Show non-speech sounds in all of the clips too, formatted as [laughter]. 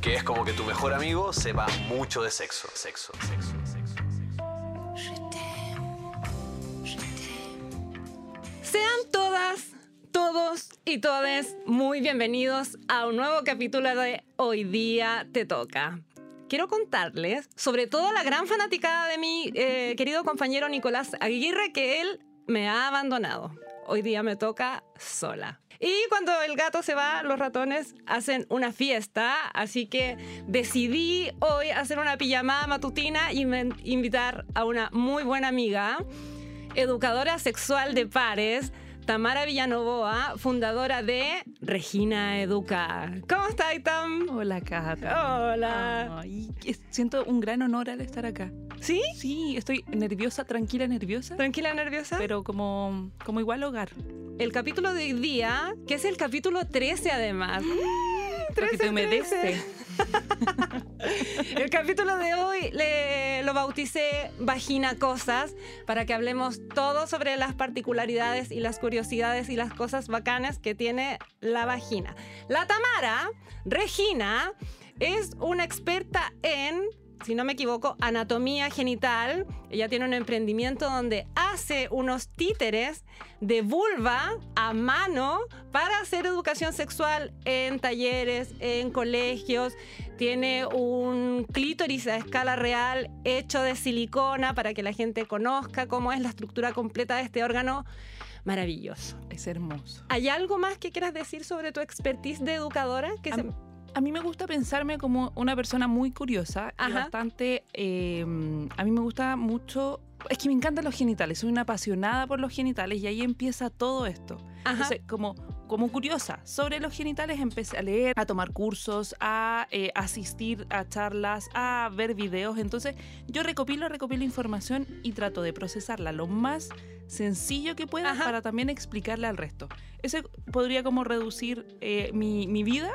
Que es como que tu mejor amigo sepa mucho de sexo. Sexo, sexo, sexo. Sean todas, todos y todes muy bienvenidos a un nuevo capítulo de Hoy día te toca. Quiero contarles sobre todo la gran fanaticada de mi eh, querido compañero Nicolás Aguirre que él me ha abandonado. Hoy día me toca sola. Y cuando el gato se va, los ratones hacen una fiesta, así que decidí hoy hacer una pijamada matutina y me- invitar a una muy buena amiga, educadora sexual de pares, Tamara Villanovoa, fundadora de Regina Educa. ¿Cómo estás, Tam? Hola, Cata. Hola. Ay, siento un gran honor al estar acá. ¿Sí? Sí, estoy nerviosa, tranquila, nerviosa. ¿Tranquila, nerviosa? Pero como, como igual hogar. el capítulo de hoy día, que es el capítulo 13 además. Porque te humedece. [laughs] El capítulo de hoy le, lo bauticé Vagina Cosas para que hablemos todo sobre las particularidades y las curiosidades y las cosas bacanas que tiene la vagina. La Tamara, Regina, es una experta en, si no me equivoco, anatomía genital. Ella tiene un emprendimiento donde hace unos títeres de vulva a mano para hacer educación sexual en talleres, en colegios. Tiene un clítoris a escala real hecho de silicona para que la gente conozca cómo es la estructura completa de este órgano. Maravilloso. Es hermoso. ¿Hay algo más que quieras decir sobre tu expertise de educadora? Que se- a mí me gusta pensarme como una persona muy curiosa y bastante. eh, a mí me gusta mucho. Es que me encantan los genitales, soy una apasionada por los genitales y ahí empieza todo esto. Ajá. Entonces, como, como curiosa sobre los genitales, empecé a leer, a tomar cursos, a eh, asistir a charlas, a ver videos. Entonces, yo recopilo, recopilo información y trato de procesarla lo más sencillo que pueda Ajá. para también explicarle al resto. Ese podría como reducir eh, mi, mi vida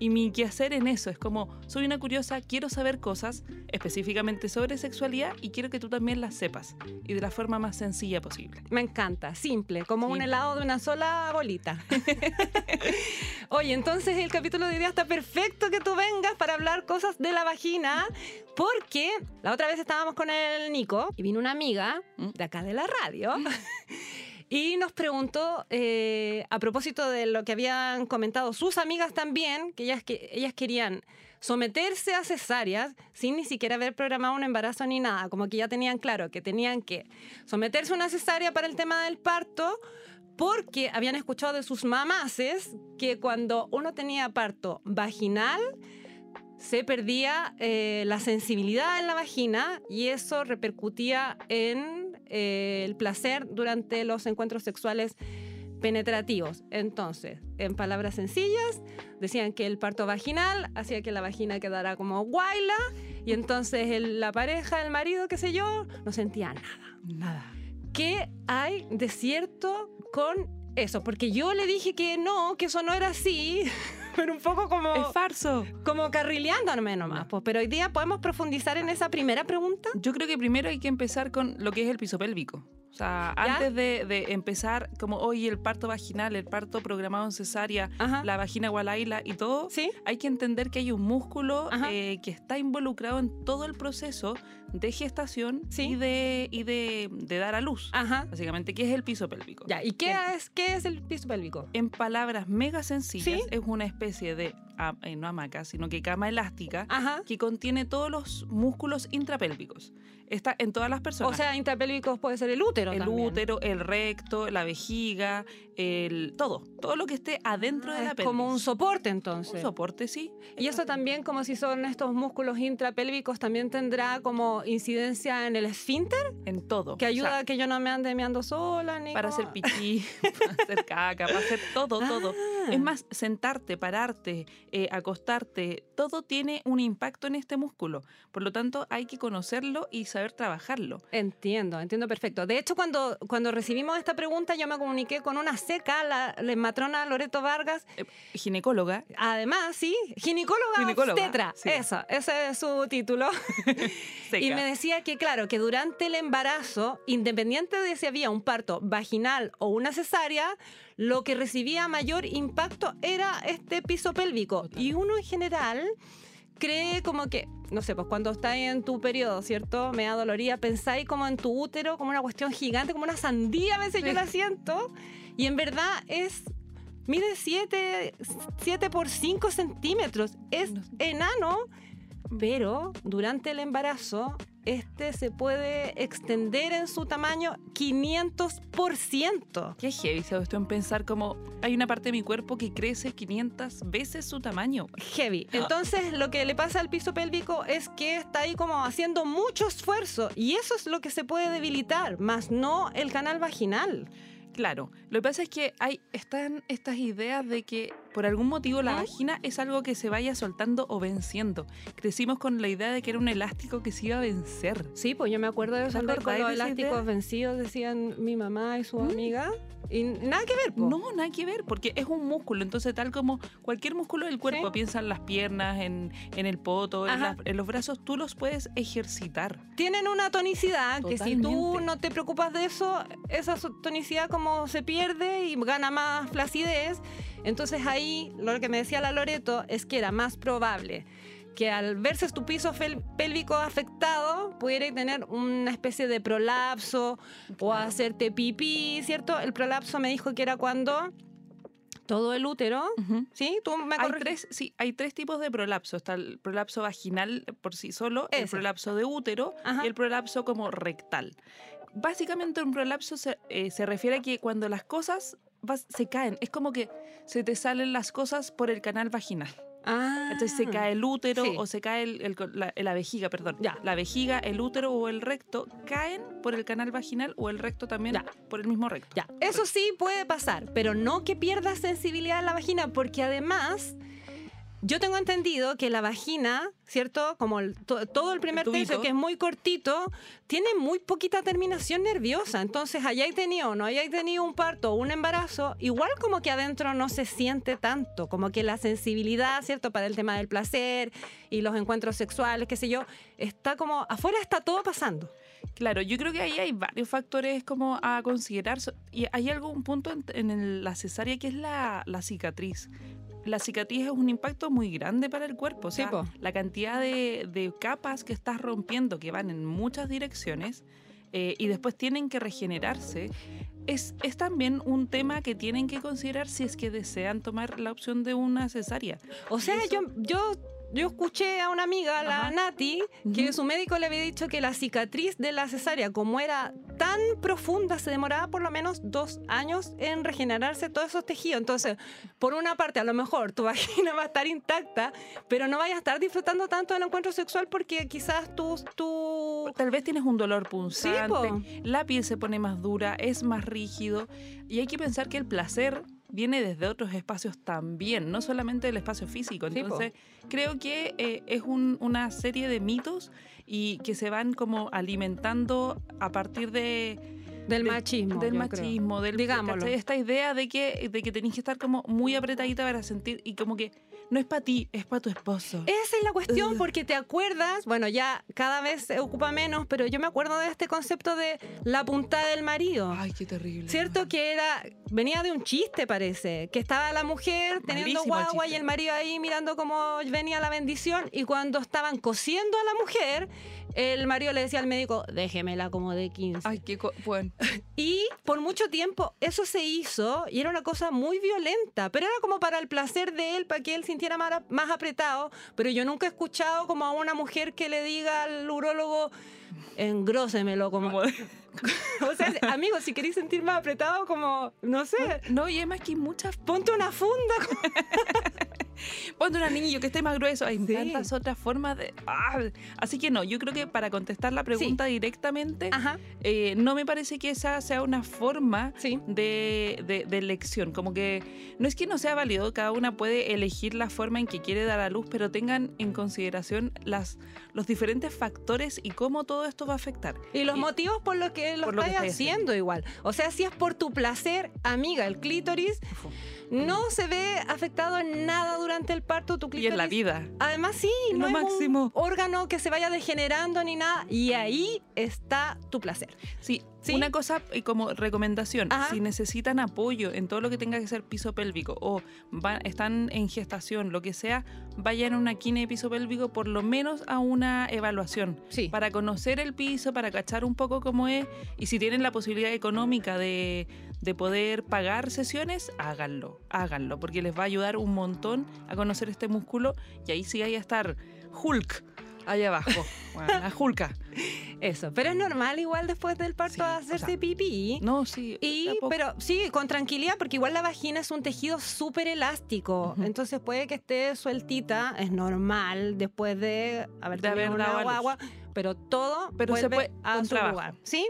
y mi quehacer en eso. Es como, soy una curiosa, quiero saber cosas específicamente sobre sexualidad y quiero que tú también las sepas y de la forma más sencilla posible. Me encanta, simple, como un Sí. helado de una sola bolita. [laughs] Oye, entonces el capítulo de hoy día está perfecto que tú vengas para hablar cosas de la vagina, porque la otra vez estábamos con el Nico y vino una amiga ¿Mm? de acá de la radio. [laughs] Y nos preguntó, eh, a propósito de lo que habían comentado sus amigas también, que ellas, que ellas querían someterse a cesáreas sin ni siquiera haber programado un embarazo ni nada, como que ya tenían claro que tenían que someterse a una cesárea para el tema del parto, porque habían escuchado de sus mamases que cuando uno tenía parto vaginal, se perdía eh, la sensibilidad en la vagina y eso repercutía en eh, el placer durante los encuentros sexuales penetrativos. Entonces, en palabras sencillas, decían que el parto vaginal hacía que la vagina quedara como guayla y entonces el- la pareja, el marido, qué sé yo, no sentía nada. Nada. ¿Qué hay de cierto con eso? Porque yo le dije que no, que eso no era así, [laughs] pero un poco como... Es farso. Como carrileándome nomás, pues. Pero hoy día podemos profundizar en esa primera pregunta. Yo creo que primero hay que empezar con lo que es el piso pélvico. O sea, ¿Ya? antes de, de empezar, como hoy el parto vaginal, el parto programado en cesárea, Ajá. la vagina gualaila y todo, ¿Sí? hay que entender que hay un músculo eh, que está involucrado en todo el proceso de gestación Sí. y, de, y de, de dar a luz. Ajá. Básicamente, ¿qué es el piso pélvico? Ya, ¿y qué En- es, qué es el piso pélvico? En palabras mega sencillas, Sí. es una especie de, ah, eh, no hamaca, sino que cama elástica Ajá. que contiene todos los músculos intrapélvicos. Está en todas las personas. O sea, intrapélvicos puede ser el útero el también. útero, el recto, la vejiga, el todo, todo lo que esté adentro de Ah, la es pelvis. como un soporte entonces. Un soporte, sí. Y eso también, como si son estos músculos intrapélvicos, también tendrá como incidencia en el esfínter, En todo. que O ayuda sea, a que yo no me ande meando sola. Ni para como- hacer pipí, [laughs] [laughs] para hacer caca, para hacer todo, todo. Ah. Es más, sentarte, pararte, eh, acostarte, todo tiene un impacto en este músculo. Por lo tanto, hay que conocerlo y saber trabajarlo. Entiendo, entiendo perfecto. De hecho, cuando, cuando recibimos esta pregunta, yo me comuniqué con una seca, la, la matrona Loreto Vargas. Eh, ginecóloga. Además, sí, ginecóloga, Ginecóloga, obstetra. sí. Eso, ese es su título. [laughs] Y me decía que, claro, que durante el embarazo, independiente de si había un parto vaginal o una cesárea, lo que recibía mayor impacto era este piso pélvico. Y uno en general cree como que, no sé, pues cuando estáis en tu periodo, ¿cierto? Me da doloría, pensáis como en tu útero, como una cuestión gigante, como una sandía, a veces yo Sí. la siento. Y en verdad es. Mide 7, 7 por 5 centímetros. Es No. enano, pero durante el embarazo, este se puede extender en su tamaño 500%. Qué heavy se esto en pensar como hay una parte de mi cuerpo que crece 500 veces su tamaño. Heavy. Entonces, lo que le pasa al piso pélvico es que está ahí como haciendo mucho esfuerzo y eso es lo que se puede debilitar, más no el canal vaginal. Claro, lo que pasa es que hay están estas ideas de que por algún motivo la ¿Mm? vagina es algo que se vaya soltando o venciendo. Crecimos con la idea de que era un elástico que se iba a vencer. Sí, pues yo me acuerdo de ¿Te eso con los elásticos idea? vencidos, decían mi mamá y su amiga. Y nada que ver, po. No, nada que ver, porque es un músculo. Entonces, tal como cualquier músculo del cuerpo, Sí. piensa en las piernas, en, en el poto, en, Ajá. las- en los brazos, tú los puedes ejercitar. tienen una tonicidad que si tú no te preocupas de eso, esa tonicidad como se pierde y gana más flacidez. Entonces ahí lo que me decía la Loreto es que era más probable que al verse tu piso pélvico afectado pudiera tener una especie de prolapso o hacerte pipí, ¿cierto? El prolapso me dijo que era cuando todo el útero. ¿sí? Tú me Hay tres, sí, hay tres tipos de prolapso. Está el prolapso vaginal por sí solo, el prolapso de útero Ajá. y el prolapso como rectal. Básicamente un prolapso se, eh, se refiere a que cuando las cosas vas- se caen, es como que se te salen las cosas por el canal vaginal. Ah, Entonces se cae el útero sí. o se cae el- el co- la, la vejiga, perdón. Ya. La vejiga, el útero o el recto caen por el canal vaginal o el recto también Ya. por el mismo recto. Ya, eso sí puede pasar, pero no que pierdas sensibilidad en la vagina, porque además yo tengo entendido que la vagina, ¿cierto? Como el- to- todo el primer tercio, que es muy cortito, tiene muy poquita terminación nerviosa. Entonces, hayáis tenido o no hayáis tenido un parto o un embarazo, igual como que adentro no se siente tanto, como que la sensibilidad, ¿cierto? Para el tema del placer y los encuentros sexuales, qué sé yo, está como, afuera está todo pasando. Claro, yo creo que ahí hay varios factores como a considerar. Y hay algún punto en, la cesárea que es la, la cicatriz. La cicatriz es un impacto muy grande para el cuerpo. O Sí, sea, po. la cantidad de, de capas que estás rompiendo, que van en muchas direcciones, eh, y después tienen que regenerarse, es, es también un tema que tienen que considerar si es que desean tomar la opción de una cesárea. O sea, eso- yo, yo, yo escuché a una amiga, la Ajá. Nati, que su médico le había dicho que la cicatriz de la cesárea, como era tan profunda, se demoraba por lo menos dos años en regenerarse todos esos tejidos. Entonces, por una parte, a lo mejor tu [laughs] vagina va a estar intacta, pero no vayas a estar disfrutando tanto del encuentro sexual porque quizás tu... tu... Tal vez tienes un dolor punzante, po. la piel se pone más dura, es más rígido y hay que pensar que el placer viene desde otros espacios también, no solamente del espacio físico. Sí. Entonces, creo que eh, es un- una serie de mitos y que se van como alimentando a partir de Del de- machismo. del creo. machismo, del Digámoslo. esta idea de que de que tenéis que estar como muy apretadita para sentir y como que no es para ti, es para tu esposo. Esa es la cuestión, porque te acuerdas, bueno, ya cada vez se ocupa menos, pero yo me acuerdo de este concepto de la puntada del marido. Ay, qué terrible. ¿Cierto? Que era, venía de un chiste, parece, que estaba la mujer teniendo Malísimo guagua y el marido ahí mirando cómo venía la bendición y cuando estaban cosiendo a la mujer, el marido le decía al médico, déjemela como de 15. Ay, qué bueno. [laughs] Y por mucho tiempo eso se hizo y era una cosa muy violenta, pero era como para el placer de él, para que él sintiera más, más apretado. Pero yo nunca he escuchado como a una mujer que le diga al urólogo, engrósemelo como... Como- [laughs] o sea, amigo, si queréis sentir más apretado, como, no sé, No, y además que hay muchas ponte una funda. [laughs] [laughs] Ponte un anillo que esté más grueso. Hay Sí. tantas otras formas de. ah. Así que no, yo creo que para contestar la pregunta directamente, eh, no me parece que esa sea una forma sí. de, de- de elección. Como que no es que no sea válido, cada una puede elegir la forma en que quiere dar a luz, pero tengan en consideración las, los diferentes factores y cómo todo esto va a afectar. Y los Y- motivos por los que lo por lo que estás haciendo igual. O sea, si es por tu placer, amiga, el clítoris no se ve afectado en nada durante el parto. Tu Y clítoris en la vida. Además, sí, no lo es máximo. un órgano que se vaya degenerando ni nada. Y ahí está tu placer. Sí, ¿Sí? una cosa y como recomendación, Ajá. si necesitan apoyo en todo lo que tenga que ser piso pélvico o están en gestación, lo que sea, vayan a una quine de piso pélvico por lo menos a una evaluación. Sí. Para conocer el piso, para cachar un poco cómo es y si tienen la posibilidad económica de, de poder pagar sesiones, háganlo, háganlo, porque les va a ayudar un montón a conocer este músculo y ahí sí hay a estar Hulk allá abajo, bueno, la Hulka. Eso. Pero es normal igual después del parto Sí, o hacerse sea, pipí. No, sí. Y, pero sí, con tranquilidad, porque igual la vagina es un tejido súper elástico. Entonces puede que esté sueltita, es normal después de haber De haber tenido dado a una guagua, pero todo Pero se vuelve puede a su trabajo. lugar. ¿Sí?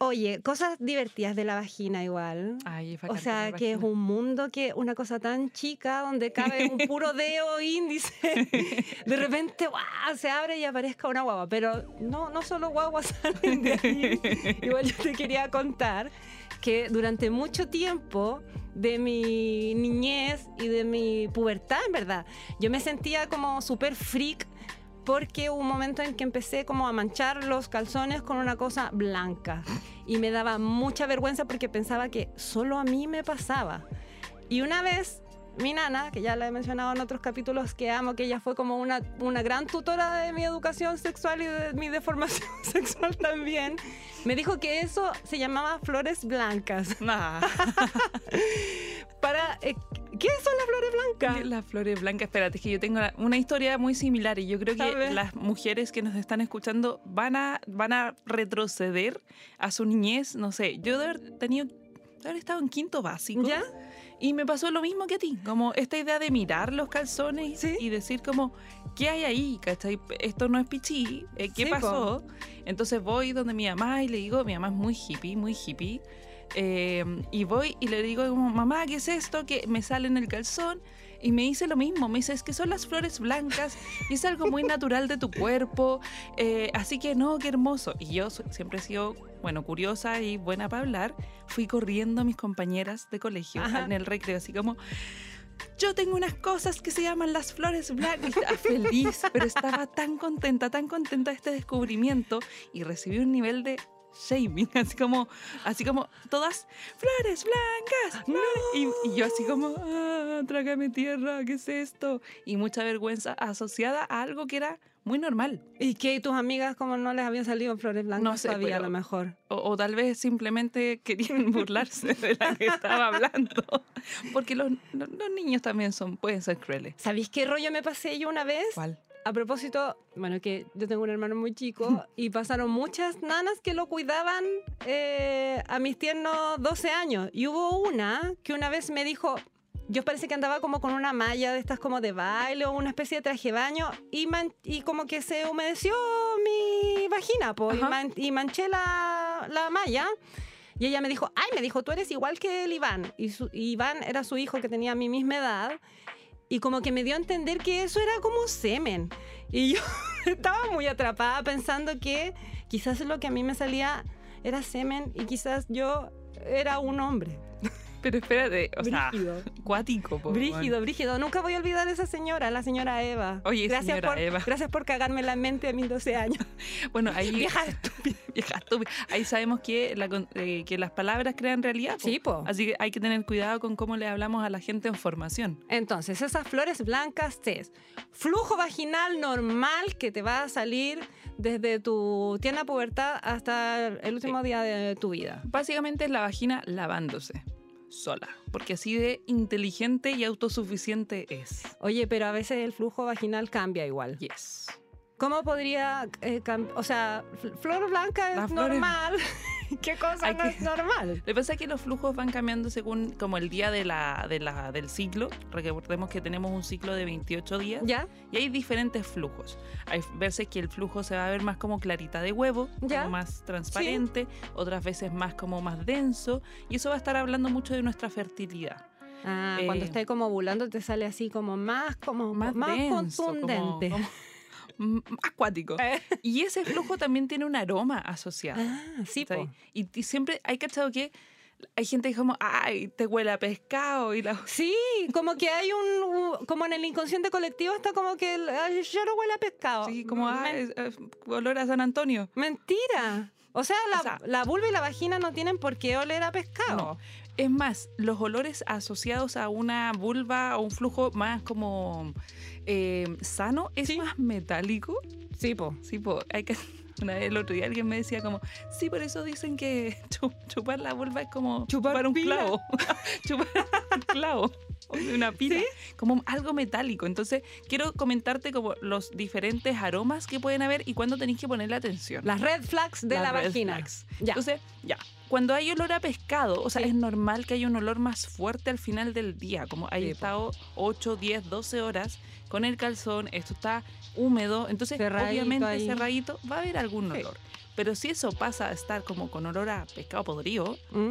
Oye, cosas divertidas de la vagina igual. Ay, O sea, que es un mundo que una cosa tan chica donde cabe un puro [laughs] dedo índice. [laughs] De repente, ¡guau! se abre y aparezca una guagua. Pero no, no solo guaguas [laughs] salen de ahí. Igual yo te quería contar que durante mucho tiempo de mi niñez y de mi pubertad, en verdad, yo me sentía como súper freak porque hubo un momento en que empecé como a manchar los calzones con una cosa blanca y me daba mucha vergüenza porque pensaba que solo a mí me pasaba. Y una vez mi nana, que ya la he mencionado en otros capítulos que amo, que ella fue como una, una gran tutora de mi educación sexual y de mi deformación [laughs] sexual también, me dijo que eso se llamaba flores blancas. Nah. [laughs] Para, eh, ¿Qué son las flores blancas? Las flores blancas, espérate, es que yo tengo una historia muy similar y yo creo que las mujeres que nos están escuchando van a, van a retroceder a su niñez, no sé, yo de haber tenido, de haber estado en quinto básico ¿Ya? Y me pasó lo mismo que a ti, como esta idea de mirar los calzones Sí. y decir como, ¿qué hay ahí? ¿Cachai? Esto no es pichí, eh, ¿qué Sí, pasó? Entonces voy donde mi mamá y le digo, mi mamá es muy hippie, muy hippie, eh, y voy y le digo como, mamá, ¿qué es esto? Que me sale en el calzón. Y me dice lo mismo, me dice, es que son las flores blancas y es algo muy natural de tu cuerpo, eh, así que no, qué hermoso. Y yo siempre he sido, bueno, curiosa y buena para hablar, fui corriendo a mis compañeras de colegio Ajá. en el recreo, así como, yo tengo unas cosas que se llaman las flores blancas. Feliz, pero estaba tan contenta, tan contenta de este descubrimiento y recibí un nivel de shaming, así como, así como todas flores blancas. flores". Y, y yo así como, ah, trágame tierra, ¿qué es esto? Y mucha vergüenza asociada a algo que era muy normal. ¿Y que tus amigas como no les habían salido flores blancas No sé, todavía a lo mejor? O, o tal vez simplemente querían [laughs] burlarse de la que estaba hablando. [laughs] Porque los, los- los niños también son, pueden ser crueles. ¿Sabéis qué rollo me pasé yo una vez? ¿Cuál? A propósito, bueno, que yo tengo un hermano muy chico [laughs] y pasaron muchas nanas que lo cuidaban eh, a mis tiernos 12 años. Y hubo una que una vez me dijo, yo parece que andaba como con una malla de estas como de baile o una especie de traje de baño y, man- y como que se humedeció mi vagina po, y, man- y manché la, la malla. Y ella me dijo, ay, me dijo, tú eres igual que el Iván. Y, su- y Iván era su hijo que tenía mi misma edad. Y como que me dio a entender que eso era como semen. Y yo [laughs] estaba muy atrapada pensando que quizás lo que a mí me salía era semen y quizás yo era un hombre. Pero espérate, o sea, Brígido. cuático. po, Brígido, brígido. Nunca voy a olvidar a esa señora, la señora Eva. Oye, gracias señora por, Eva. Gracias por cagarme la mente a mis 12 años. [laughs] Bueno, ahí. Vieja [laughs] Vieja estúpida. Ahí sabemos que, la eh, que las palabras crean realidad. po. Sí, po. Así que hay que tener cuidado con cómo le hablamos a la gente en formación. Entonces, esas flores blancas es flujo vaginal normal que te va a salir desde tu tierna pubertad hasta el último día de tu vida. Básicamente es la vagina lavándose sola, porque así de inteligente y autosuficiente es. Oye, pero a veces el flujo vaginal cambia igual. Yes. ¿Cómo podría, eh, o sea, fl- flor blanca Las es flores- normal [laughs] ¿Qué cosa no que- es normal? Lo que pasa es que los flujos van cambiando según como el día de la, de la, del ciclo. Recordemos que tenemos un ciclo de 28 días ¿Ya? y hay diferentes flujos. Hay veces que el flujo se va a ver más como clarita de huevo, Ya. como más transparente, otras veces más como más denso y eso va a estar hablando mucho de nuestra fertilidad. Ah, cuando Eh, estás como ovulando te sale así como más, como Más, más, denso, como- contundente. como- mm, acuático. Eh. Y ese flujo también tiene un aroma asociado. Ah, sí. Y, y siempre hay cachado que hay gente que como, ay, te huele a pescado y la... Sí, como que hay un, como en el inconsciente colectivo está como que el, ay, yo no huele a pescado. Sí, como, es- es olor a San Antonio. Mentira. O sea, la, O sea- la vulva y la vagina no tienen por qué oler a pescado. No. Es más, los olores asociados a una vulva o un flujo más como eh, sano es Sí. más metálico. Sí, po. Sí, po, hay que... [laughs] Una vez el otro día alguien me decía como, sí, por eso dicen que [laughs] chu- chupar la vulva es como Chupar chupar, un pila. clavo. [laughs] chupar un clavo. [laughs] o de Una. Como algo metálico. Entonces, quiero comentarte como los diferentes aromas que pueden haber y cuándo tenéis que ponerle atención. Las red flags de Las la red vagina. flags. Ya. Entonces, ya. Cuando hay olor a pescado, o sea, Sí. es normal que haya un olor más fuerte al final del día, como hay Sí, estado 8, 10, 12 horas con el calzón, esto está húmedo, entonces Cerradito obviamente ahí. cerradito va a haber algún olor. Pero si eso pasa a estar como con olor a pescado podrido ¿Mm?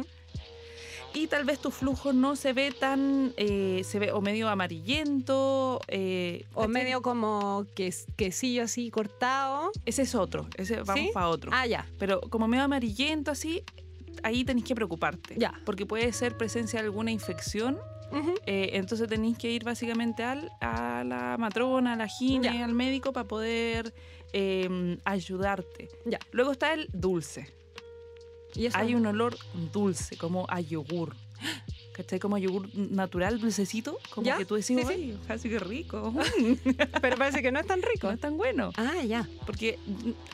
Y tal vez tu flujo no se ve tan, eh, se ve o medio amarillento, eh, O ¿cachai? medio como que, quesillo así cortado. Ese es otro, ese vamos ¿Sí? para otro. Ah, ya. Pero como medio amarillento así, ahí tenéis que preocuparte. Ya. Porque puede ser presencia de alguna infección. Eh, entonces tenéis que ir básicamente al, a la matrona, a la gine, Ya. al médico para poder eh, ayudarte. Ya. Luego está el dulce. Y eso- Hay un olor dulce, como a yogur. ¿Cachai? Como a yogur natural, dulcecito. Como ¿Ya? que tú decís, Sí, sí. ¡ay, así que rico! [laughs] Pero parece que no es tan rico. no es tan bueno. Ah, ya. Porque,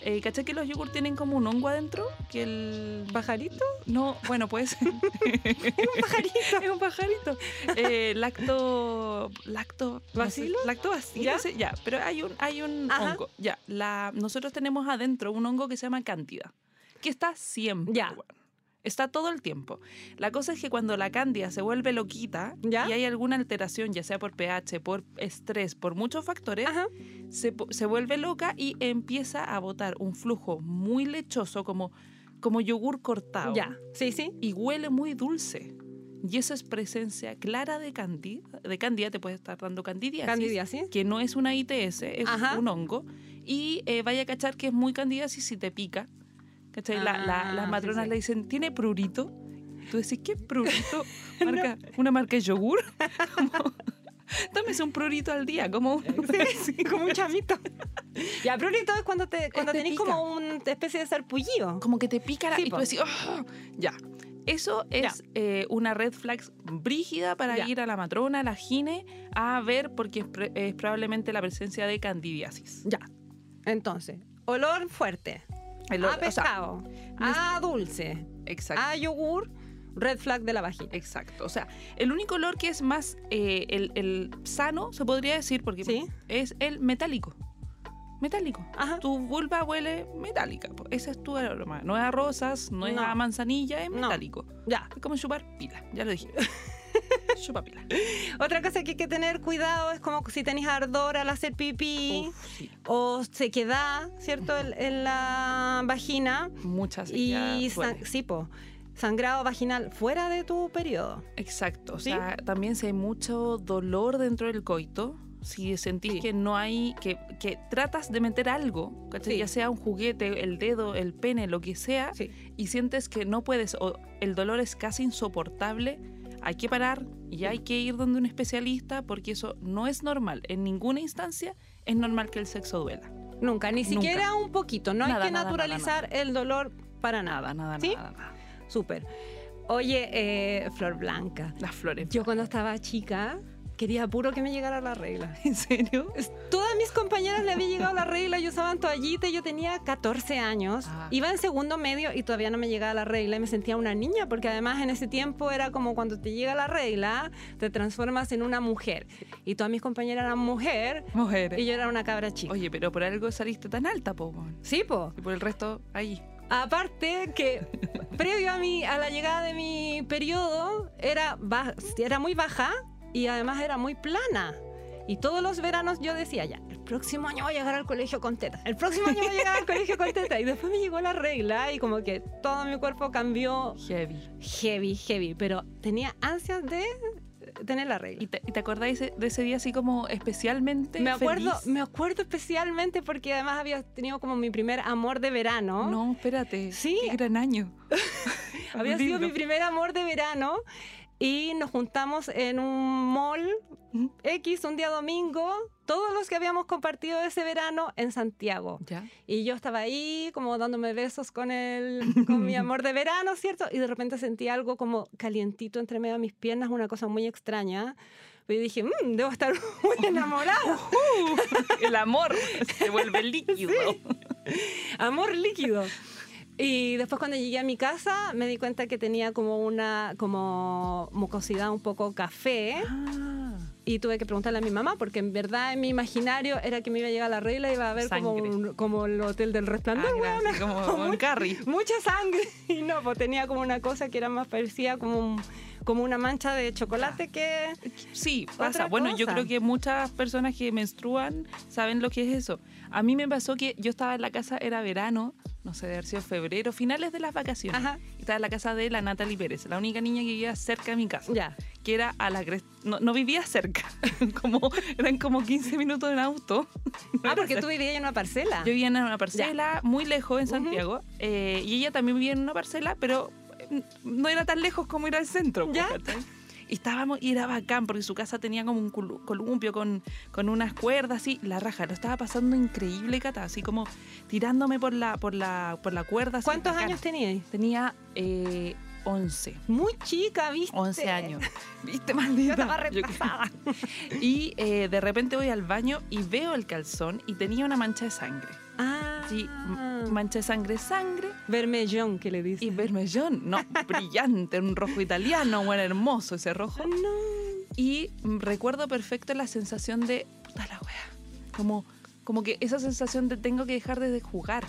eh, ¿cachai que los yogur tienen como un hongo adentro? Que el ¿Pajarito? No, bueno, pues. [laughs] es un pajarito. es un pajarito. Eh, lacto. Lacto. ¿Bacilo? lacto bacilo. ¿Ya? sí, ya, pero hay un, hay un Ajá. hongo. Ya, la, nosotros tenemos adentro un hongo que se llama cándida, que está siempre. Ya. Está todo el tiempo. La cosa es que cuando la cándida se vuelve loquita ¿Ya? y hay alguna alteración, ya sea por pH, por estrés, por muchos factores, se, se vuelve loca y empieza a botar un flujo muy lechoso, como, como yogur cortado. Ya. Sí, sí. Y huele muy dulce. Y eso es presencia clara de candida. De candida te puede estar dando candidiasis. Candidiasis. Que no es una ITS, es Ajá. un hongo. Y eh, vaya a cachar que es muy candidiasis si te pica. ¿Cachai? La- la- Ah, las matronas sí. le dicen, ¿tiene prurito? Tú decís, ¿qué prurito? [laughs] Marca, ¿Una marca de yogur? [laughs] Como, Tómese un prurito al día, como un... [laughs] Sí, como un chamito. Ya, prurito es cuando, te, cuando Te tenés pica. como una especie de sarpullido. como que te pica la- Sí, y tú decís, "Ah". ya. Eso es eh, una red flag brígida para Ya. ir a la matrona, a la gine, a ver porque es, pre- es probablemente la presencia de candidiasis. Ya. Entonces, olor fuerte. El a o- o sea, pescado. a dulce. exacto. A yogur. Red flag de la vagina. Exacto. O sea, el único olor que es más eh, el, el sano, se podría decir, porque Sí. es el metálico. Metálico. Ajá. Tu vulva huele metálica. Ese es tu aroma. No es a rosas, no, es a manzanilla, es No. metálico. Ya. Es como chupar pila, ya lo dije. [laughs] [laughs] Otra cosa que hay que tener cuidado es como si tenés ardor al hacer pipí Uf, sí. o sequedad, ¿cierto? En, en la vagina. Muchas Y san- sí, po, sangrado vaginal fuera de tu periodo. Exacto. O ¿Sí? sea, también si hay mucho dolor dentro del coito, si sentís Sí. que no hay, que, que tratas de meter algo. Sí. ya sea un juguete, el dedo, el pene, lo que sea, Sí. y sientes que no puedes o el dolor es casi insoportable, hay que parar y hay que ir donde un especialista porque eso no es normal. En ninguna instancia es normal que el sexo duela. Nunca, ni Nunca. siquiera un poquito. No Nada, hay que nada, nada, naturalizar el dolor para nada. Nada, ¿Sí? nada. Súper. Oye, eh, Flor Blanca, Las flores. yo cuando estaba chica quería puro que me llegara la regla. ¿En serio? La regla y usaban toallita yo tenía 14 años. Ah. Iba en segundo medio y todavía no me llegaba la regla y me sentía una niña porque además en ese tiempo era como cuando te llega la regla, te transformas en una mujer. Y todas mis compañeras eran mujer Mujeres. y yo era una cabra chica. Oye, pero por algo saliste tan alta, po. Sí, po. Y por el resto, ahí. Aparte que [laughs] previo a, mi, a la llegada de mi periodo era, ba- era muy baja y además era muy plana. Y todos los veranos yo decía, ya, el próximo año voy a llegar al colegio con teta. El próximo año voy a llegar al colegio con teta. Y después me llegó la regla y como que todo mi cuerpo cambió Heavy. heavy, heavy. Pero tenía ansias de tener la regla. ¿Y te, te acordáis de de ese día así como especialmente Me acuerdo, feliz? me acuerdo especialmente porque además había tenido como mi primer amor de verano. No, espérate. Sí. Qué gran año. [laughs] Había sido mi primer amor de verano y nos juntamos en un mall X un día domingo, todos los que habíamos compartido ese verano en Santiago. ¿Ya? Y yo estaba ahí como dándome besos con el, con mi [laughs] amor de verano, ¿cierto? Y de repente sentí algo como calientito entre medio de mis piernas, una cosa muy extraña. Y dije, "Mm, debo estar [laughs] muy enamorada. [laughs] El amor se vuelve líquido. Amor líquido. Y después cuando llegué a mi casa me di cuenta que tenía como una como mucosidad un poco café Ah, y tuve que preguntarle a mi mamá porque en verdad en mi imaginario era que me iba a llegar la regla y iba a ver como, un- como el hotel del ah, resplandor. gracias, como un carry. Mucha sangre [laughs] y no, pues tenía como una cosa que era más parecida como, un- como una mancha de chocolate que... Sí, pasa. Bueno, yo cosa. creo que muchas personas que menstruan saben lo que es eso. A mí me pasó que yo estaba en la casa, era verano, no sé, de haber sido febrero, finales de las vacaciones. Ajá. Y estaba en la casa de la Natalie Pérez, la única niña que vivía cerca de mi casa. Ya. Que era a la no, no vivía cerca, [laughs] como, eran como 15 minutos en auto. No [laughs] Ah, porque cerca. tú vivías en una parcela. Yo vivía en una parcela muy lejos en. Santiago eh, y ella también vivía en una parcela, pero eh, no era tan lejos como ir al centro. ¿Ya? Y estábamos, y era bacán porque su casa tenía como un colu- columpio con, con unas cuerdas así, la raja, lo estaba pasando increíble, Cata, así como tirándome por la, por la, por la cuerda. así, ¿Cuántos bacán. años tenías? Tenía eh, 11. Muy chica, ¿viste? 11 años. [laughs] ¿Viste, Yo maldita? estaba retrasada. [laughs] Y eh, de repente voy al baño y veo el calzón y tenía una mancha de sangre. Ah, Sí, mancha de sangre, sangre Vermellón, que le y dicen. vermellón. No, [laughs] brillante, un rojo italiano, bueno, hermoso ese rojo. No. Y mm, recuerdo perfecto la sensación de, puta la wea, como, como que esa sensación de tengo que dejar de jugar.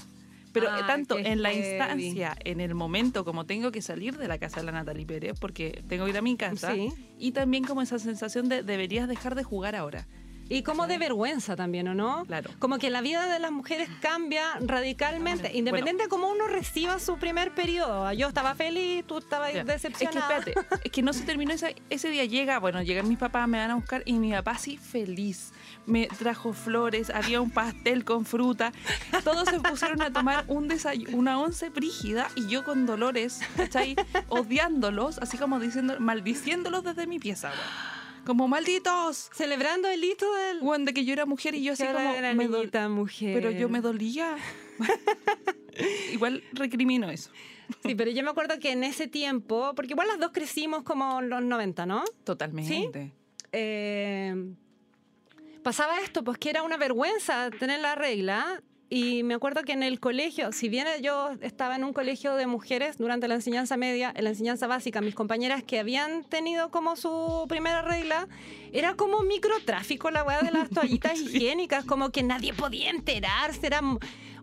Pero eh, Ah, tanto en la heavy. instancia, en el momento, como tengo que salir de la casa de la Natalie Pérez, porque tengo que ir a mi casa, Sí. y también como esa sensación de deberías dejar de jugar ahora. Y como de vergüenza también, ¿o no? Claro. Como que la vida de las mujeres cambia radicalmente, Bueno. independiente de cómo uno reciba su primer periodo. Yo estaba feliz, tú estabas. Es que decepcionada. espérate, es que no se terminó ese, ese día. Llega, bueno, llegan mis papás, me van a buscar y mi papá así feliz. Me trajo flores, había un pastel con fruta. Todos se pusieron a tomar un desayuno, una once brígida y yo con dolores, ¿cachai? Odiándolos, así como diciendo, maldiciéndolos desde mi pieza, weón. Como malditos. Celebrando el hito del... Weón, de que yo era mujer y yo así como. era me mujer. pero yo me dolía. [laughs] Igual recrimino eso. Sí, pero yo me acuerdo que en ese tiempo, porque igual las dos crecimos como en los 90, ¿no? Totalmente. Eh, pasaba esto, pues que era una vergüenza tener la regla. Y me acuerdo que en el colegio, si bien yo estaba en un colegio de mujeres durante la enseñanza media, en la enseñanza básica, mis compañeras que habían tenido como su primera regla, era como microtráfico la weá de las toallitas [laughs] higiénicas, como que nadie podía enterarse, era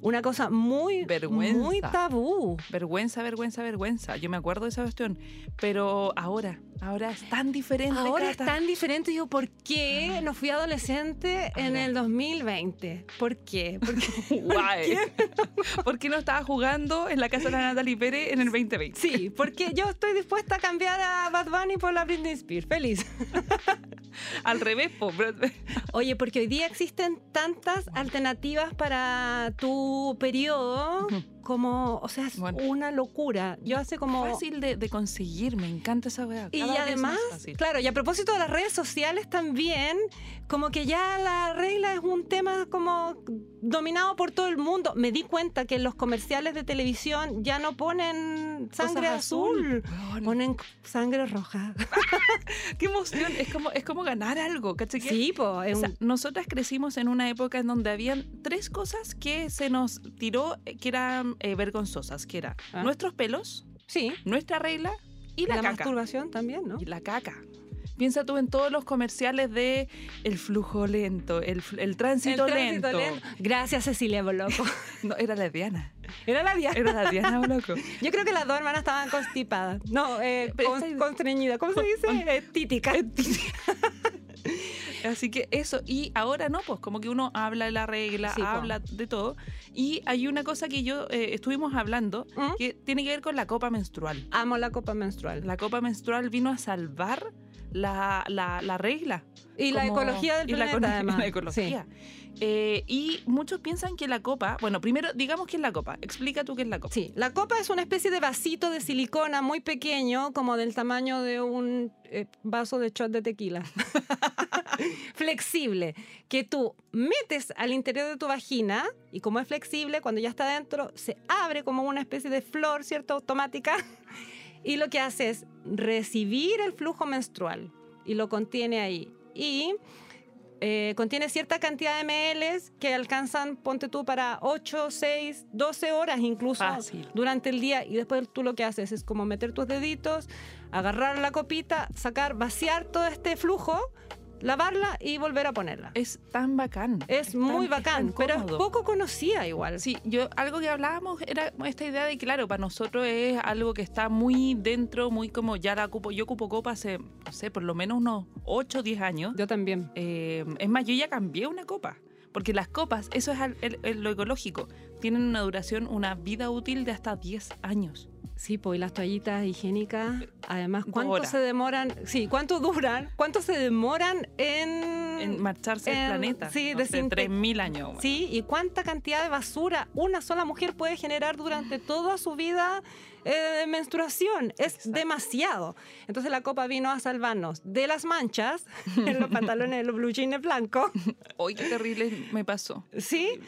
una cosa muy, Vergüenza. muy tabú. Vergüenza, vergüenza, vergüenza. Yo me acuerdo de esa cuestión. Pero ahora, ahora es tan diferente. Ahora es Cata. tan diferente. Yo, ¿por qué no fui adolescente en el 2020? ¿Por qué? Porque, Guay. [laughs] [laughs] ¿Por qué no estaba jugando en la casa de la Natalie Pérez en el 2020? sí, porque yo estoy dispuesta a cambiar a Bad Bunny por la Britney Spears. Feliz. [laughs] Al revés, po, Oye, porque hoy día existen tantas alternativas para tu periodo Ujú. Como, o sea, es Bueno. una locura. Yo hace como... Fácil de, de conseguir, me encanta esa weá. Y además, claro, y a propósito de las redes sociales también, como que ya la regla es un tema como dominado por todo el mundo. Me di cuenta que en los comerciales de televisión ya no ponen sangre Cosas azul, ponen sangre roja. [laughs] [laughs] Qué emoción. Es como, es como ganar algo, ¿cachai? Sí, pues. O sea, nosotras crecimos en una época en donde habían tres cosas que se nos tiró que eran eh, vergonzosas, que era Ah. nuestros pelos, sí. nuestra regla y la, la caca. masturbación también, ¿no? Y la caca. Piensa tú en todos los comerciales de el flujo lento, el, el tránsito, El tránsito lento. lento. Gracias, Cecilia Boloco. [laughs] No, era lesbiana. Era la Diana. Era la Diana Boloco. Yo creo que las dos hermanas estaban constipadas. No, eh, con- constreñidas. ¿Cómo se dice? Eh, títica. [laughs] Así que eso, y ahora no, pues como que uno habla de la regla, Sí, po. habla de todo. Y hay una cosa que yo eh, estuvimos hablando ¿Mm? que tiene que ver con la copa menstrual. Amo la copa menstrual. La copa menstrual vino a salvar la, la- la regla. y la como- ecología del y la planeta, [laughs] además. la ecología. Eh, y muchos piensan que la copa, bueno, primero digamos qué es la copa. Explica tú qué es la copa. Sí. sí, la copa es una especie de vasito de silicona muy pequeño, como del tamaño de un eh, vaso de shot de tequila. [laughs] [laughs] flexible, que tú metes al interior de tu vagina y como es flexible, cuando ya está dentro, se abre como una especie de flor, ¿cierto? Automática. [laughs] Y lo que hace es recibir el flujo menstrual y lo contiene ahí. Y eh, contiene cierta cantidad de ml que alcanzan, ponte tú, para 8, 6, 12 horas incluso Fácil. durante el día. Y después tú lo que haces es como meter tus deditos, agarrar la copita, sacar, vaciar todo este flujo, lavarla y volver a ponerla. Es tan bacán. Es tan- muy tan bacán, pero es poco conocida igual. Sí, yo algo que hablábamos era esta idea de que, claro, para nosotros es algo que está muy dentro, muy como ya la ocupo. Yo ocupo copa hace, no sé, por lo menos unos 8 o 10 años. Yo también. Eh, es más, yo ya cambié una copa. Porque las copas, eso es al- el- el- lo ecológico, tienen una duración, una vida útil de hasta 10 años. Sí, pues y las toallitas higiénicas, además, ¿cuánto se demoran? Sí, ¿cuánto duran? ¿Cuánto se demoran en...? En marcharse del planeta. sí, no de sé, sinte- 3.000 años. bueno. Sí, y cuánta cantidad de basura una sola mujer puede generar durante toda su vida eh, de menstruación. Es Exacto. demasiado. Entonces la copa vino a salvarnos de las manchas [laughs] en los [laughs] pantalones, de los blue jeans blancos, Hoy qué terrible me pasó. sí,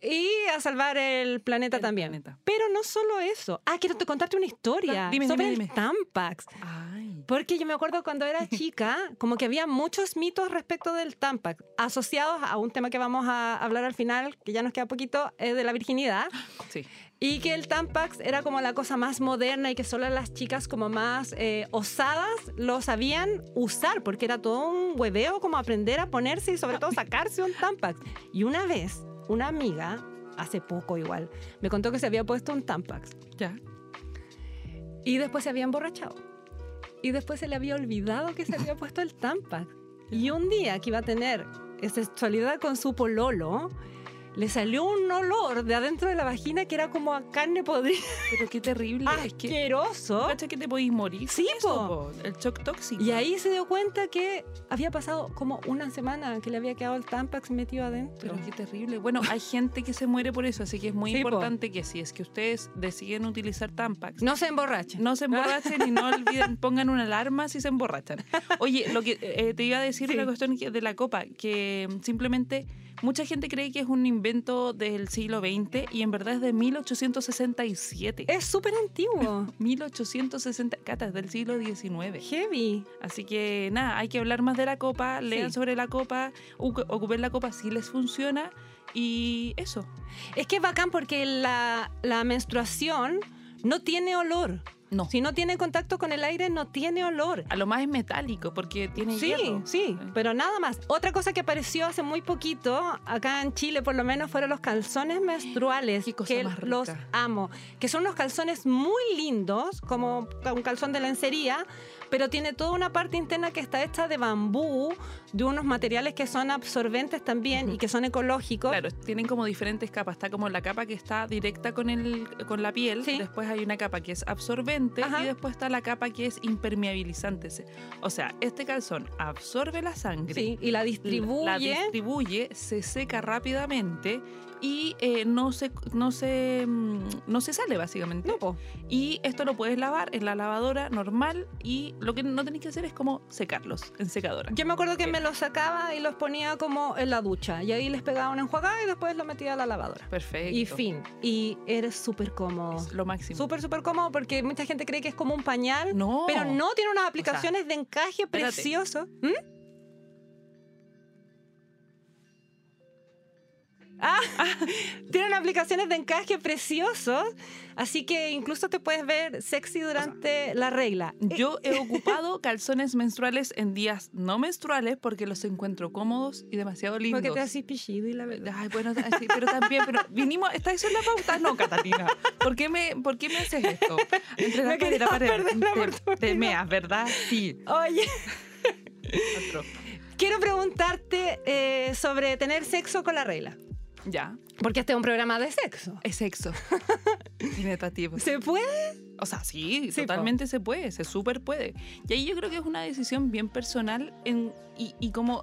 y a salvar el planeta El también. planeta. Pero no solo eso. Ah, quiero te contarte una historia Dime, sobre dime, el dime. Tampax. Ay. Porque yo me acuerdo cuando era [laughs] chica, como que había muchos mitos respecto del Tampax, asociados a un tema que vamos a hablar al final, que ya nos queda poquito, es de la virginidad. Sí. Y que el Tampax era como la cosa más moderna y que solo las chicas como más eh, osadas lo sabían usar, porque era todo un hueveo como aprender a ponerse y sobre todo [laughs] sacarse un Tampax. Y una vez, una amiga, hace poco igual, me contó que se había puesto un Tampax Ya. y después se había emborrachado. Y después se le había olvidado que se había puesto el Tampax. [laughs] Y un día que iba a tener sexualidad con su pololo, le salió un olor de adentro de la vagina que era como a carne podrida. Pero qué terrible. Asqueroso. ¿Cacha que te podéis morir? Sí, po. El shock tóxico. Y ahí se dio cuenta que había pasado como una semana que le había quedado el Tampax metido adentro. Pero qué terrible. Bueno, hay gente que se muere por eso, así que es muy Sí, po. importante que si es que ustedes deciden utilizar Tampax, No se emborrachen. no se [laughs] emborrachen y no olviden, pongan una alarma si se emborrachan. Oye, lo que eh, te iba a decir Sí. una cuestión de la copa, que simplemente mucha gente cree que es un invento del siglo XX y en verdad es de 1867. Es súper antiguo. [laughs] 1860, Cata, es del siglo XIX. Heavy. Así que nada, hay que hablar más de la copa, lean Sí. sobre la copa, ocu- ocupen la copa si les funciona y eso. Es que es bacán porque la, la menstruación no tiene olor. No. Si no tiene contacto con el aire, no tiene olor. A lo más es metálico porque tiene Sí, hierro. sí, pero nada más. Otra cosa que apareció hace muy poquito, acá en Chile por lo menos, fueron los calzones menstruales. Qué cosa que más rica. los amo. Que son unos calzones muy lindos, como un calzón de lencería, pero tiene toda una parte interna que está hecha de bambú, de unos materiales que son absorbentes también y que son ecológicos. Claro, tienen como diferentes capas. Está como la capa que está directa con, el, con la piel. Sí. Después hay una capa que es absorbente Ajá. y después está la capa que es impermeabilizante. O sea, este calzón absorbe la sangre. Sí, y la la distribuye. distribuye, se seca rápidamente y eh, no, se, no, se, mm, no se sale básicamente. No. Y esto lo puedes lavar en la lavadora normal y lo que no tenéis que hacer es como secarlos en secadora. Yo me acuerdo que me los sacaba y los ponía como en la ducha. Y ahí les pegaba una enjuagada y después lo metía a la lavadora. Perfecto. Y fin. Y eres súper cómodo. Es lo máximo. Súper, súper cómodo porque mucha gente cree que es como un pañal. No. Pero no, tiene unas aplicaciones de encaje espérate. precioso. ¿Mm? Ah, [laughs] tienen aplicaciones de encaje preciosos, así que incluso te puedes ver sexy durante la regla. Eh, Yo he [laughs] ocupado calzones menstruales en días no menstruales porque los encuentro cómodos y demasiado lindos. Porque te haces pichido y la verdad. Ay, bueno, sí, pero también, pero vinimos, ¿está eso en la pauta? No, Catalina. ¿Por qué me, por qué me haces esto? [laughs] Entre la pared la pared. Te-. Te meas, ¿verdad? Sí. Oye, Otro. quiero preguntarte eh, sobre tener sexo con la regla. Ya. Porque este es un programa de sexo. Es sexo. [laughs] Penetrativo. ¿Se puede? O sea, sí, Sí, po. totalmente se puede, se súper puede. Y ahí yo creo que es una decisión bien personal en, y, y como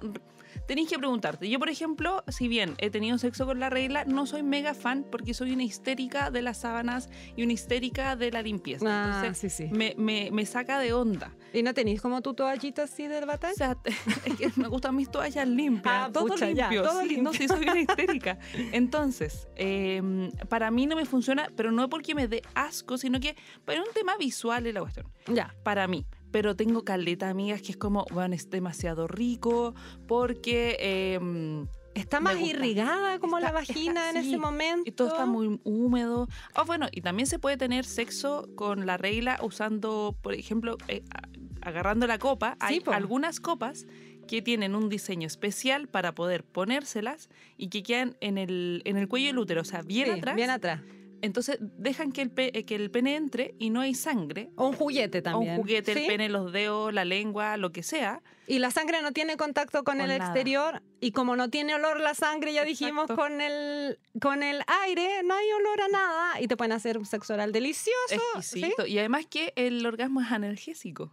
tenéis que preguntarte. Yo, por ejemplo, si bien he tenido sexo con la regla, no soy mega fan porque soy una histérica de las sábanas y una histérica de la limpieza. Ah, Entonces, sí, sí. me, me, me saca de onda. ¿Y no tenéis como tu toallita así del O batalla? sea, [laughs] es que me gustan mis toallas limpias. Ah, todo pucha, limpio, limpio. todo Sí, limpio. No, sí, soy una histérica. Entonces, eh, para mí no me funciona, pero no porque me dé asco, sino que para un tema visual es la cuestión. Ya. Para mí. Pero tengo caleta, amigas, que es como, bueno, es demasiado rico porque... eh, Está más irrigada como Está- la vagina está en así, ese momento. y todo está muy húmedo. Ah, bueno, y también se puede tener sexo con la regla usando, por ejemplo, eh, agarrando la copa. Hay po. algunas copas que tienen un diseño especial para poder ponérselas y que quedan en el, en el cuello del útero, o sea, bien Sí, atrás. Bien atrás. Entonces dejan que el, pe- eh, que el pene entre y no hay sangre. O un juguete O también. un juguete, ¿sí? el pene, los dedos, la lengua, lo que sea. Y la sangre no tiene contacto con, Con el nada. exterior. Y como no tiene olor la sangre, ya dijimos, Exacto. con el, con el aire, no hay olor a nada. Y te pueden hacer un sexo oral delicioso. ¿sí? Exquisito. Y además que el orgasmo es analgésico.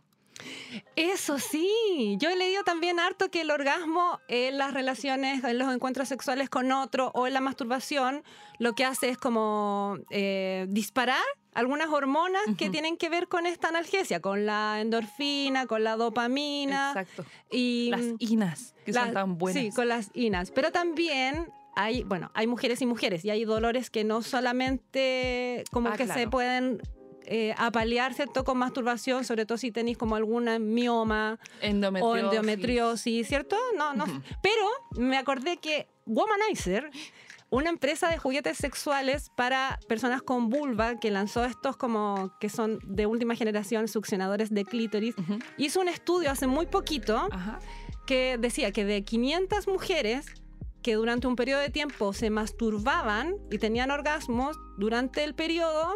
Eso sí, yo he leído también harto que el orgasmo en las relaciones, en los encuentros sexuales con otro o en la masturbación, lo que hace es como eh, disparar algunas hormonas que tienen que ver con esta analgesia, con la endorfina, con la dopamina Exacto. y Las inas, que las- son tan buenas. Sí, con las inas. Pero también hay, bueno, hay mujeres y mujeres y hay dolores que no solamente como Ah, que se pueden eh, apalear, ¿cierto? Con masturbación, sobre todo si tenéis como alguna mioma o Endometriosis. endometriosis, ¿cierto? No, no. Ujú. Pero me acordé que Womanizer, una empresa de juguetes sexuales para personas con vulva que lanzó estos como que son de última generación succionadores de clítoris, hizo un estudio hace muy poquito Ajá. que decía que de 500 mujeres que durante un periodo de tiempo se masturbaban y tenían orgasmos durante el periodo,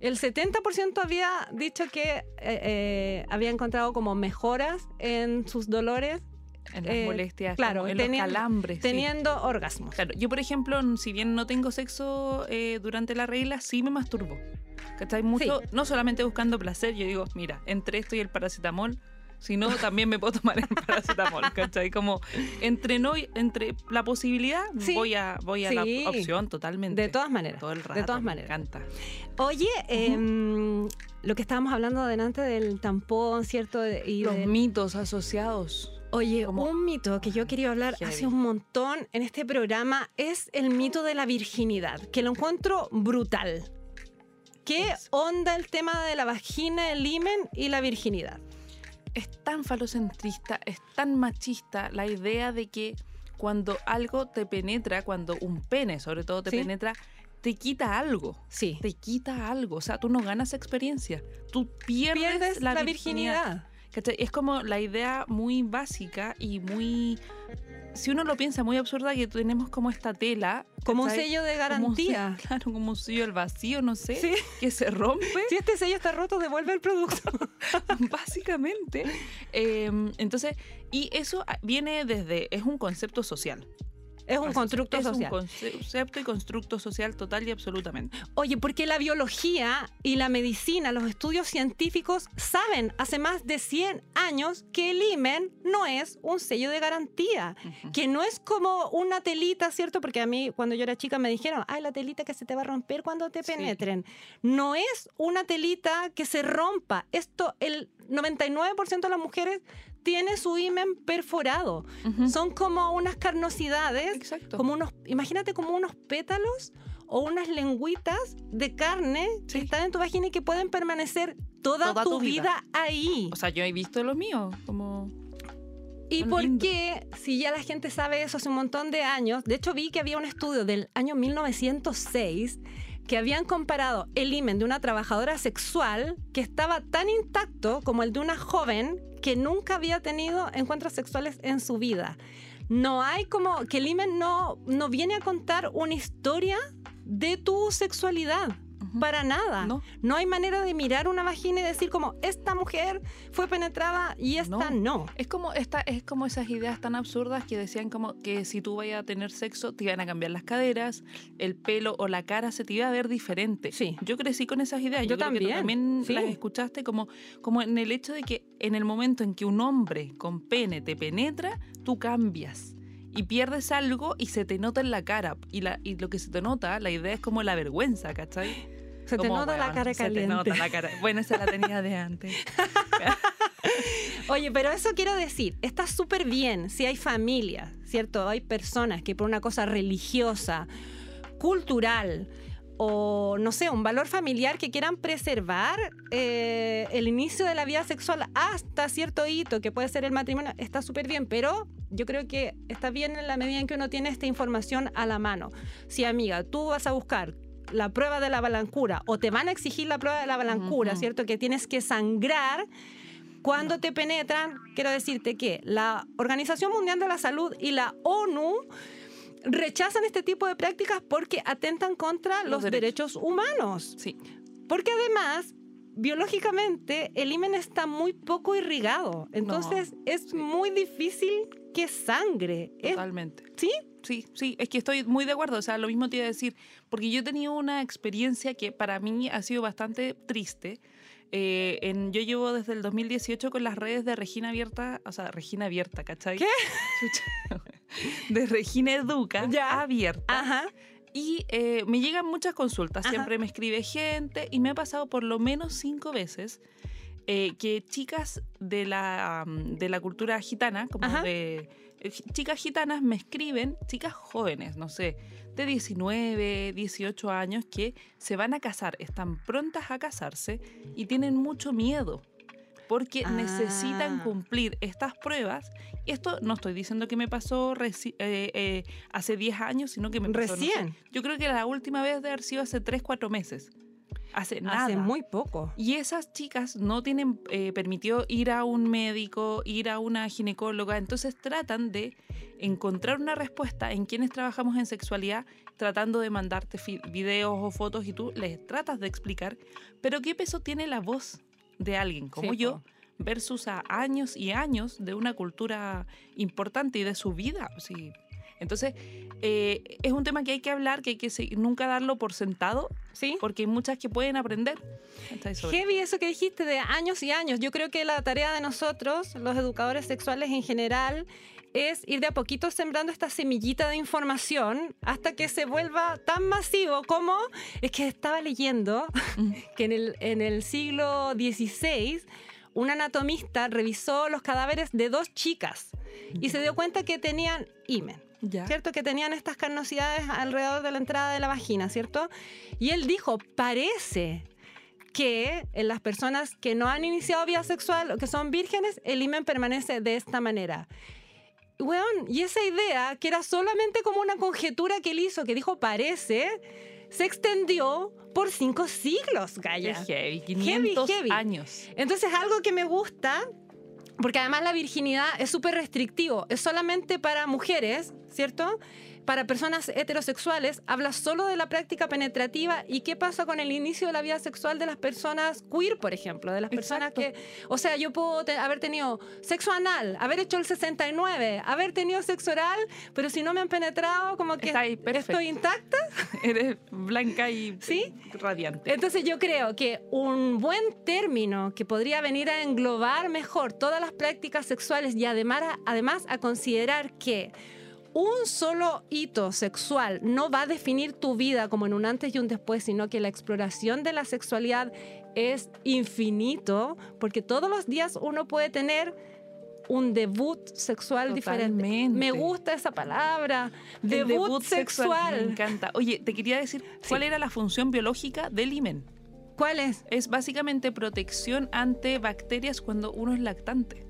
el 70% había dicho que eh, eh, había encontrado como mejoras en sus dolores En las Eh, molestias, claro, en teniendo- los calambres. sí. teniendo orgasmos. Claro, yo por ejemplo, si bien no tengo sexo eh, durante la regla, sí me masturbo. ¿Cachai? Mucho, no solamente buscando placer, yo digo, mira, entre esto y el paracetamol, si no, también me puedo tomar el paracetamol, [laughs] ¿cachai? Como entre no entre la posibilidad, Sí. voy a, voy a la opción totalmente. De todas maneras. Todo el rato. de todas me maneras. encanta. Oye, em, lo que estábamos hablando delante del tampón, ¿cierto? Y Los del- mitos asociados. Oye, un mito que yo quería hablar Heavy. hace un montón en este programa es el mito de la virginidad, que lo encuentro brutal. ¿Qué onda el tema de la vagina, el himen y la virginidad? Es tan falocentrista, es tan machista la idea de que cuando algo te penetra, cuando un pene sobre todo te Sí. penetra, te quita algo. Sí. Te quita algo. O sea, tú no ganas experiencia. Tú pierdes, Pierdes la, la, virginidad. Es como la idea muy básica y muy. Si uno lo piensa, muy absurda que tenemos como esta tela. Como un sello de Como garantía. [laughs] claro, como un sello del vacío, no sé. Sí. Que se rompe. [laughs] Si este sello está roto, devuelve el producto. [laughs] básicamente. Eh, entonces, y eso viene desde, es un concepto social. Es un constructo es social. un concepto y constructo social total y absolutamente. Oye, porque la biología y la medicina, los estudios científicos saben hace más de 100 años que el himen no es un sello de garantía, que no es como una telita, ¿cierto? Porque a mí cuando yo era chica me dijeron, ay, la telita que se te va a romper cuando te Sí. penetren. No es una telita que se rompa. Esto, el 99% de las mujeres tiene su himen perforado. Son como unas carnosidades Exacto. como unos, imagínate como unos pétalos o unas lengüitas de carne que están en tu vagina y que pueden permanecer toda, Toda tu, tu vida. vida. ahí. O sea, yo he visto lo mío, como ¿Y por qué, si ya la gente sabe eso hace un montón de años? De hecho, vi que había un estudio del año 1906 que habían comparado el himen de una trabajadora sexual que estaba tan intacto como el de una joven que nunca había tenido encuentros sexuales en su vida. No hay como que el himen no, no viene a contar una historia de tu sexualidad. Para nada. No. No hay manera de mirar una vagina y decir como esta mujer fue penetrada y esta no. Es como, esta, es como esas ideas tan absurdas que decían como que si tú vayas a tener sexo te iban a cambiar las caderas, el pelo o la cara se te iba a ver diferente. Sí. Yo crecí con esas ideas. Yo creo que tú también, también sí. las escuchaste como, como en el hecho de que en el momento en que un hombre con pene te penetra, tú cambias. Y pierdes algo y se te nota en la cara. Y, la, y lo que se te nota, la idea es como la vergüenza, ¿cachai? Se te nota la cara se caliente. te nota la cara. Bueno, esa la tenía de antes. [laughs] Oye, pero eso quiero decir, está súper bien si hay familias, ¿cierto? Hay personas que por una cosa religiosa, cultural o, no sé, un valor familiar que quieran preservar eh, el inicio de la vida sexual hasta cierto hito, que puede ser el matrimonio, está súper bien, pero yo creo que está bien en la medida en que uno tiene esta información a la mano. Si, amiga, tú vas a buscar la prueba de la balancura o te van a exigir la prueba de la balancura. ¿cierto? Que tienes que sangrar cuando te penetran, quiero decirte que la Organización Mundial de la Salud y la ONU rechazan este tipo de prácticas porque atentan contra los, Los derechos. derechos. humanos. Sí. Porque además, biológicamente, el himen está muy poco irrigado. Entonces, es sí. muy difícil que sangre. Es- Totalmente. ¿Sí? Sí, sí, es que estoy muy de acuerdo, o sea, lo mismo te iba a decir, porque yo he tenido una experiencia que para mí ha sido bastante triste. Eh, en, yo llevo desde el 2018 con las redes de Regina Abierta, o sea, Regina Abierta, ¿cachai? ¿Qué? [laughs] De Regina Educa Ya. Abierta. Ajá. Y eh, me llegan muchas consultas, Ajá. siempre me escribe gente y me ha pasado por lo menos cinco veces eh, que chicas de la, de la cultura gitana, como Ajá. de eh, chicas gitanas me escriben, chicas jóvenes, no sé, de 19, 18 años que se van a casar, están prontas a casarse y tienen mucho miedo porque necesitan Ah. cumplir estas pruebas. Y esto no estoy diciendo que me pasó eh, eh, hace 10 años, sino que me pasó, no sé, Recién. yo creo que la última vez de haber sido hace 3, 4 meses. Hace nada. Hace muy poco. Y esas chicas no tienen eh, permitido ir a un médico, ir a una ginecóloga, entonces tratan de encontrar una respuesta en quienes trabajamos en sexualidad, tratando de mandarte videos o fotos y tú les tratas de explicar, pero ¿qué peso tiene la voz de alguien como Sí, yo versus a años y años de una cultura importante y de su vida? Sí. Entonces, eh, es un tema que hay que hablar, que hay que se- nunca darlo por sentado, ¿Sí? porque hay muchas que pueden aprender. sobre- Heavy eso que dijiste de años y años. Yo creo que la tarea de nosotros, los educadores sexuales en general, es ir de a poquito sembrando esta semillita de información hasta que se vuelva tan masivo como es que estaba leyendo [laughs] que en el, en el siglo XVI un anatomista revisó los cadáveres de dos chicas y se dio cuenta que tenían himen. Ya. ¿cierto? Que tenían estas carnosidades alrededor de la entrada de la vagina, ¿cierto? Y él dijo, parece que en las personas que no han iniciado vida sexual o que son vírgenes, el himen permanece de esta manera. Weón, y esa idea, que era solamente como una conjetura que él hizo, que dijo parece, se extendió por cinco siglos, Qué Gaya. heavy, 500 heavy. años. Entonces, algo que me gusta, porque además la virginidad es súper restrictivo, es solamente para mujeres, ¿cierto? Para personas heterosexuales, habla solo de la práctica penetrativa y qué pasa con el inicio de la vida sexual de las personas queer, por ejemplo, de las personas Exacto. que, o sea, yo puedo te- haber tenido sexo anal, haber hecho el 69, haber tenido sexo oral, pero si no me han penetrado, como que ahí, estoy intacta. [laughs] Eres blanca y ¿Sí? radiante. Entonces yo creo que un buen término que podría venir a englobar mejor todas las prácticas sexuales y además, además a considerar que un solo hito sexual no va a definir tu vida como en un antes y un después, sino que la exploración de la sexualidad es infinito, porque todos los días uno puede tener un debut sexual diferente. Totalmente. Me gusta esa palabra, debut, sexual. Me encanta. Oye, te quería decir cuál era la función biológica del himen. ¿Cuál es? Es básicamente protección ante bacterias cuando uno es lactante.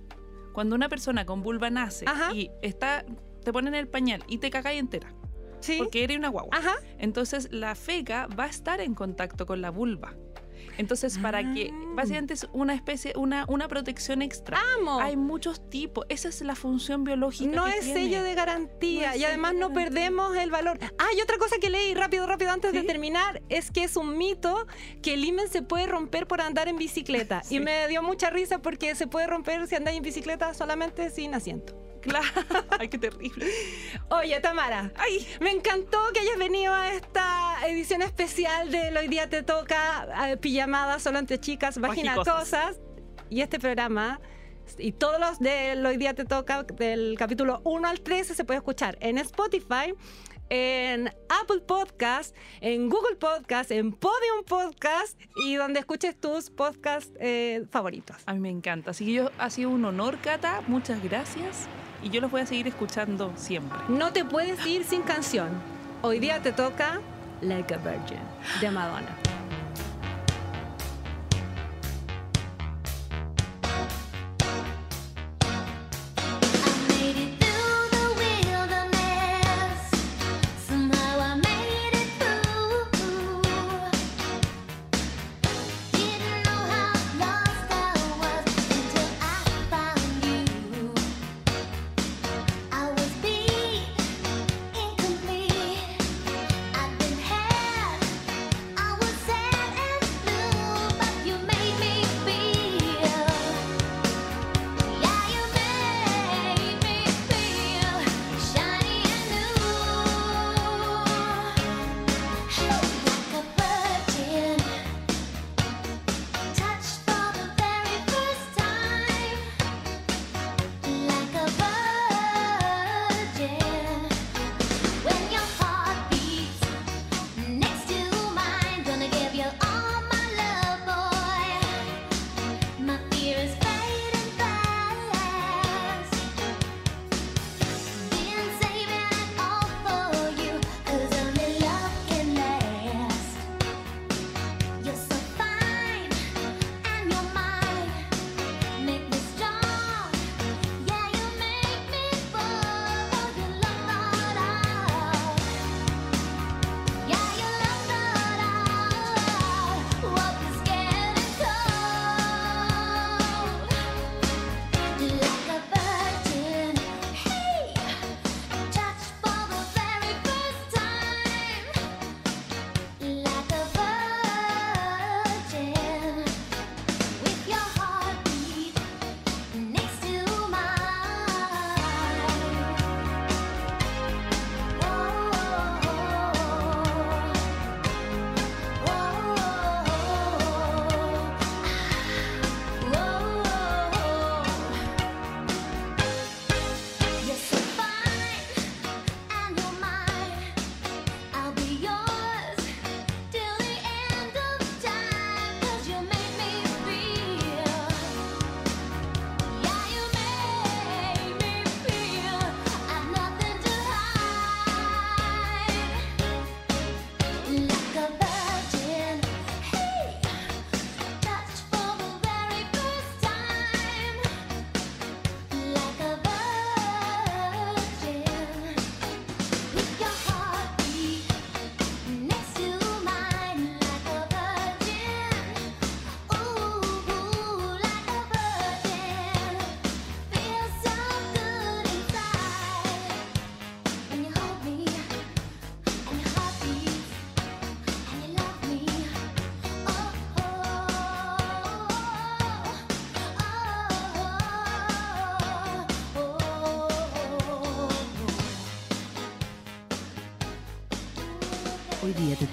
Cuando una persona con vulva nace Ajá. y está, te ponen el pañal y te cagáis entera, Sí. porque eres una guagua. Ajá. Entonces la feca va a estar en contacto con la vulva. Entonces, para que Ah. básicamente es una especie, una, una protección extra. Amo. Hay muchos tipos. Esa es la función biológica. No que es tiene. sello de garantía No y además de no garantía. perdemos el valor. Ah, y otra cosa que leí rápido, rápido antes de ¿Sí? terminar es que es un mito que el himen se puede romper por andar en bicicleta. [laughs] Sí. Y me dio mucha risa porque se puede romper si andáis en bicicleta solamente sin asiento. Claro. [laughs] Ay, qué terrible. Oye, Tamara, Ay, me encantó que hayas venido a esta edición especial de Hoy Día Te Toca, eh, pijamada solo entre chicas, vagina cosas. Y este programa y todos los de Hoy Día Te Toca, del capítulo 1 al 13, se puede escuchar en Spotify, en Apple Podcast, en Google Podcast, en Podium Podcast y donde escuches tus podcasts eh, favoritos. a mí me encanta. Así que yo, ha sido un honor, Cata. Muchas gracias. Y yo los voy a seguir escuchando siempre. No te puedes ir sin canción. Hoy día te toca Like a Virgin de Madonna.